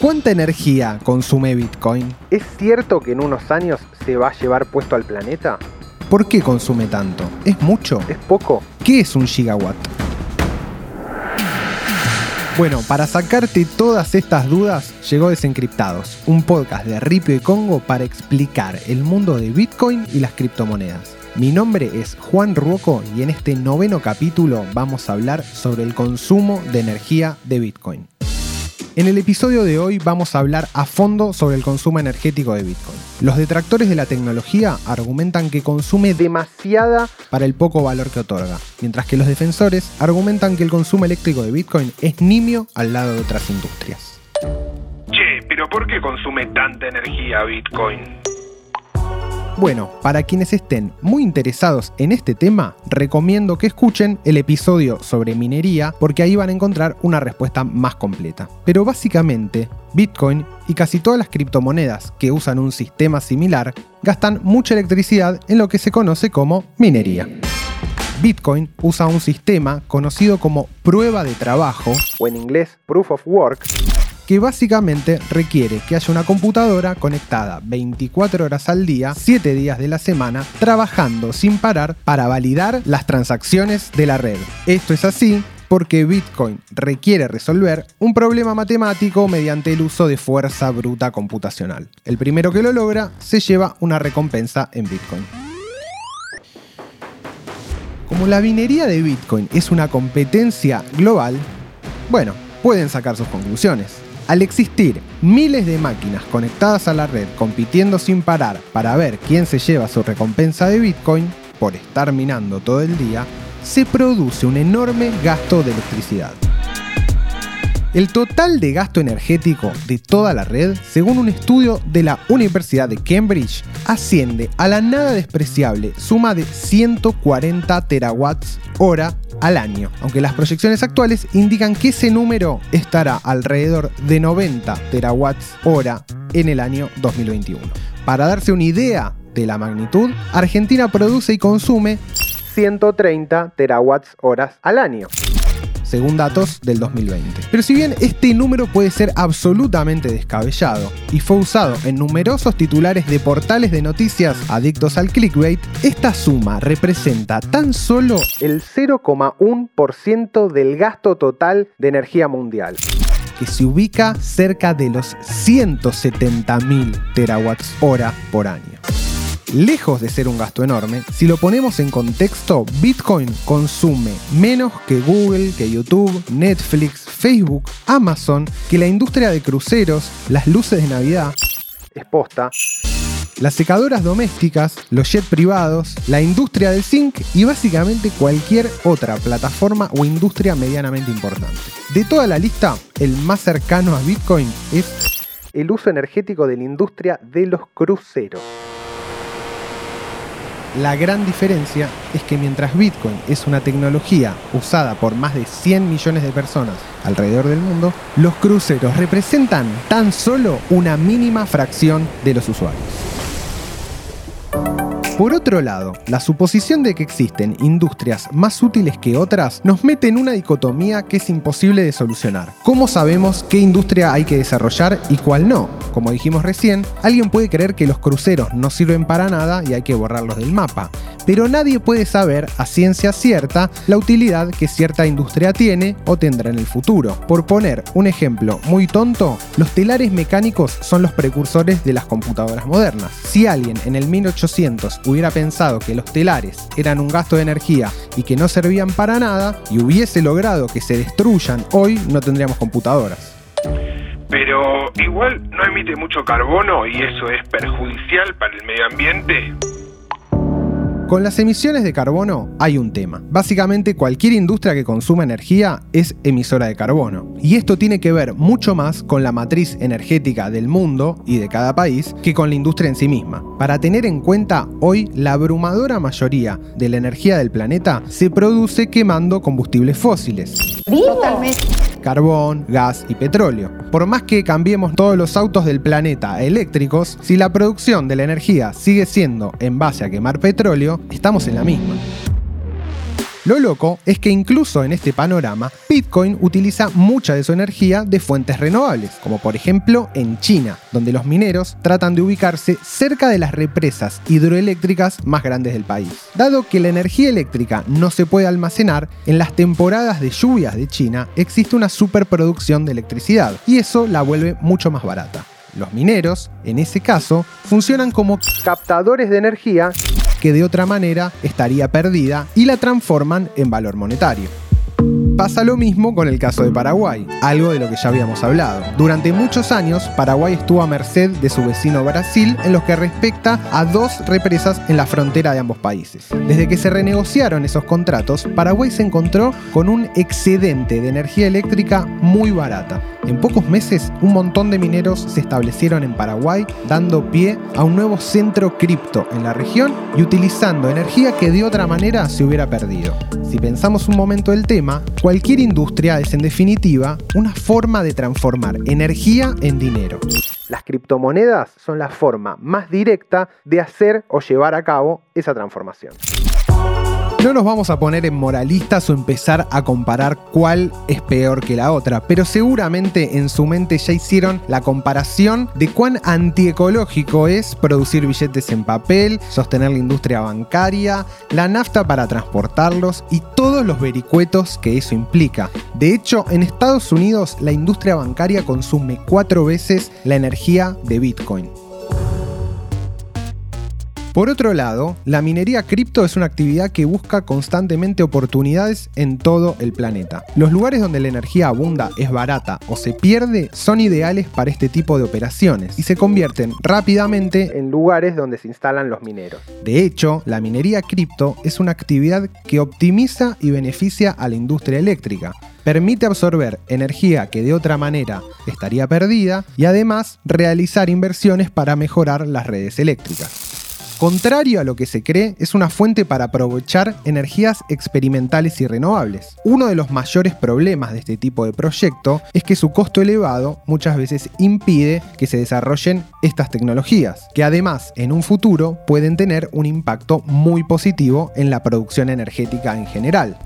¿Cuánta energía consume Bitcoin? ¿Es cierto que en unos años se va a llevar puesto al planeta? ¿Por qué consume tanto? ¿Es mucho? ¿Es poco? ¿Qué es un gigawatt? Bueno, para sacarte todas estas dudas, llegó Desencriptados, un podcast de Ripio y Congo para explicar el mundo de Bitcoin y las criptomonedas. Mi nombre es Juan Ruoco y en este noveno capítulo vamos a hablar sobre el consumo de energía de Bitcoin. En el episodio de hoy vamos a hablar a fondo sobre el consumo energético de Bitcoin. Los detractores de la tecnología argumentan que consume demasiada para el poco valor que otorga, mientras que los defensores argumentan que el consumo eléctrico de Bitcoin es nimio al lado de otras industrias. Che, pero ¿por qué consume tanta energía Bitcoin? Bueno, para quienes estén muy interesados en este tema, recomiendo que escuchen el episodio sobre minería porque ahí van a encontrar una respuesta más completa. Pero básicamente, Bitcoin y casi todas las criptomonedas que usan un sistema similar gastan mucha electricidad en lo que se conoce como minería. Bitcoin usa un sistema conocido como prueba de trabajo, o en inglés Proof of Work, que básicamente requiere que haya una computadora conectada 24 horas al día, 7 días de la semana, trabajando sin parar para validar las transacciones de la red. Esto es así porque Bitcoin requiere resolver un problema matemático mediante el uso de fuerza bruta computacional. El primero que lo logra se lleva una recompensa en Bitcoin. Como la minería de Bitcoin es una competencia global, bueno, pueden sacar sus conclusiones. Al existir miles de máquinas conectadas a la red compitiendo sin parar para ver quién se lleva su recompensa de Bitcoin por estar minando todo el día, se produce un enorme gasto de electricidad. El total de gasto energético de toda la red, según un estudio de la Universidad de Cambridge, asciende a la nada despreciable suma de 140 terawatts hora al año, aunque las proyecciones actuales indican que ese número estará alrededor de 90 terawatts hora en el año 2021. Para darse una idea de la magnitud, Argentina produce y consume 130 terawatts horas al año según datos del 2020. Pero si bien este número puede ser absolutamente descabellado y fue usado en numerosos titulares de portales de noticias adictos al clickbait, esta suma representa tan solo el 0,1% del gasto total de energía mundial que se ubica cerca de los 170.000 terawatts hora por año. Lejos de ser un gasto enorme, si lo ponemos en contexto, Bitcoin consume menos que Google, que YouTube, Netflix, Facebook, Amazon, que la industria de cruceros, las luces de Navidad, exposta, las secadoras domésticas, los jets privados, la industria del zinc y básicamente cualquier otra plataforma o industria medianamente importante. De toda la lista, el más cercano a Bitcoin es el uso energético de la industria de los cruceros. La gran diferencia es que mientras Bitcoin es una tecnología usada por más de 100 millones de personas alrededor del mundo, los cruceros representan tan solo una mínima fracción de los usuarios. Por otro lado, la suposición de que existen industrias más útiles que otras nos mete en una dicotomía que es imposible de solucionar. ¿Cómo sabemos qué industria hay que desarrollar y cuál no? Como dijimos recién, alguien puede creer que los cruceros no sirven para nada y hay que borrarlos del mapa, pero nadie puede saber a ciencia cierta la utilidad que cierta industria tiene o tendrá en el futuro. Por poner un ejemplo muy tonto, los telares mecánicos son los precursores de las computadoras modernas. Si alguien en el 1800 hubiera pensado que los telares eran un gasto de energía y que no servían para nada y hubiese logrado que se destruyan, hoy no tendríamos computadoras. Pero igual no emite mucho carbono y eso es perjudicial para el medio ambiente. Con las emisiones de carbono hay un tema. Básicamente cualquier industria que consuma energía es emisora de carbono. Y esto tiene que ver mucho más con la matriz energética del mundo y de cada país que con la industria en sí misma. Para tener en cuenta, hoy la abrumadora mayoría de la energía del planeta se produce quemando combustibles fósiles. Carbón, gas y petróleo. Por más que cambiemos todos los autos del planeta a eléctricos, si la producción de la energía sigue siendo en base a quemar petróleo, estamos en la misma. Lo loco es que incluso en este panorama, Bitcoin utiliza mucha de su energía de fuentes renovables, como por ejemplo en China, donde los mineros tratan de ubicarse cerca de las represas hidroeléctricas más grandes del país. Dado que la energía eléctrica no se puede almacenar, en las temporadas de lluvias de China existe una superproducción de electricidad, y eso la vuelve mucho más barata. Los mineros, en ese caso, funcionan como Captadores de energía que de otra manera estaría perdida y la transforman en valor monetario. Pasa lo mismo con el caso de Paraguay, algo de lo que ya habíamos hablado. Durante muchos años, Paraguay estuvo a merced de su vecino Brasil en lo que respecta a dos represas en la frontera de ambos países. Desde que se renegociaron esos contratos, Paraguay se encontró con un excedente de energía eléctrica muy barata. En pocos meses, un montón de mineros se establecieron en Paraguay, dando pie a un nuevo centro cripto en la región y utilizando energía que de otra manera se hubiera perdido. Si pensamos un momento el tema, cualquier industria es en definitiva una forma de transformar energía en dinero. Las criptomonedas son la forma más directa de hacer o llevar a cabo esa transformación. No nos vamos a poner en moralistas o empezar a comparar cuál es peor que la otra, pero seguramente en su mente ya hicieron la comparación de cuán antiecológico es producir billetes en papel, sostener la industria bancaria, la nafta para transportarlos y todos los vericuetos que eso implica. De hecho, en Estados Unidos la industria bancaria consume cuatro veces la energía de Bitcoin. Por otro lado, la minería cripto es una actividad que busca constantemente oportunidades en todo el planeta. Los lugares donde la energía abunda, es barata o se pierde son ideales para este tipo de operaciones y se convierten rápidamente En lugares donde se instalan los mineros. de hecho, la minería cripto es una actividad que optimiza y beneficia a la industria eléctrica. Permite absorber energía que de otra manera estaría perdida y además realizar inversiones para mejorar las redes eléctricas. Contrario a lo que se cree, es una fuente para aprovechar energías experimentales y renovables. Uno de los mayores problemas de este tipo de proyecto es que su costo elevado muchas veces impide que se desarrollen estas tecnologías, que además en un futuro pueden tener un impacto muy positivo en la producción energética en general.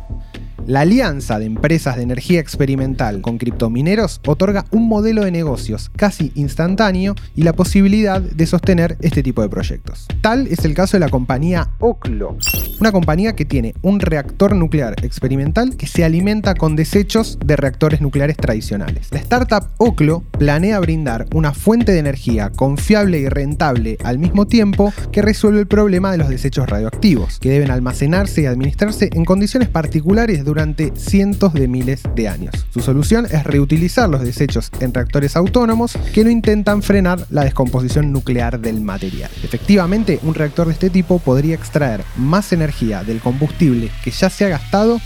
La alianza de empresas de energía experimental con criptomineros otorga un modelo de negocios casi instantáneo y la posibilidad de sostener este tipo de proyectos. Tal es el caso de la compañía Oclo. Una compañía que tiene un reactor nuclear experimental que se alimenta con desechos de reactores nucleares tradicionales. La startup Oclo planea brindar una fuente de energía confiable y rentable al mismo tiempo que resuelve el problema de los desechos radioactivos, que deben almacenarse y administrarse en condiciones particulares durante cientos de miles de años. Su solución es reutilizar los desechos en reactores autónomos que no intentan frenar la descomposición nuclear del material. Efectivamente, un reactor de este tipo podría extraer más energía del combustible que ya se ha gastado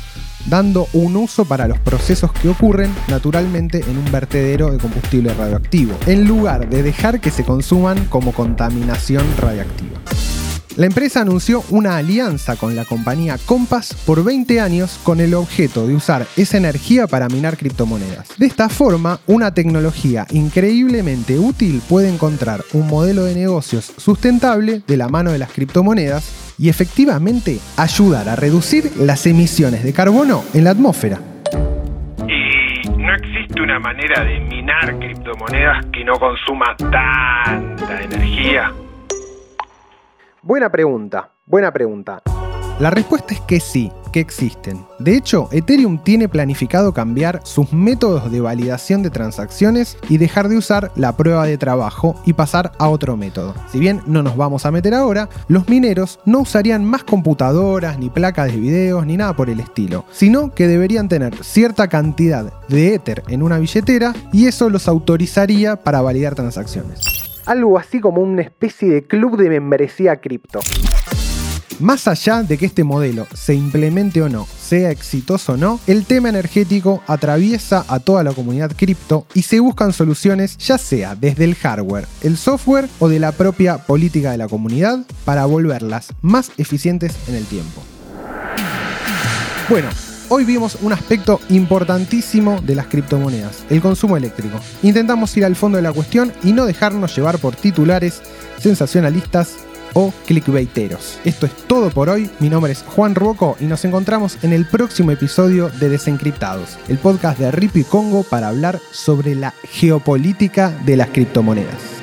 dando un uso para los procesos que ocurren naturalmente en un vertedero de combustible radioactivo, en lugar de dejar que se consuman como contaminación radiactiva. La empresa anunció una alianza con la compañía Compass por 20 años con el objeto de usar esa energía para minar criptomonedas. De esta forma, una tecnología increíblemente útil puede encontrar un modelo de negocios sustentable de la mano de las criptomonedas y efectivamente ayudar a reducir las emisiones de carbono en la atmósfera. Y no existe una manera de minar criptomonedas que no consuma tanta energía. Buena pregunta, buena pregunta. La respuesta es que sí, que existen. De hecho, Ethereum tiene planificado cambiar sus métodos de validación de transacciones y dejar de usar la prueba de trabajo y pasar a otro método. Si bien no nos vamos a meter ahora, los mineros no usarían más computadoras, ni placas de videos, ni nada por el estilo, sino que deberían tener cierta cantidad de Ether en una billetera y eso los autorizaría para validar transacciones. Algo así como una especie de club de membresía cripto. Más allá de que este modelo se implemente o no, sea exitoso o no, el tema energético atraviesa a toda la comunidad cripto y se buscan soluciones ya sea desde el hardware, el software o de la propia política de la comunidad para volverlas más eficientes en el tiempo. Bueno, Hoy vimos un aspecto importantísimo de las criptomonedas, el consumo eléctrico. Intentamos ir al fondo de la cuestión y no dejarnos llevar por titulares sensacionalistas o clickbaiteros. Esto es todo por hoy. Mi nombre es Juan Ruoco y nos encontramos en el próximo episodio de Desencriptados, el podcast de Ripi Congo para hablar sobre la geopolítica de las criptomonedas.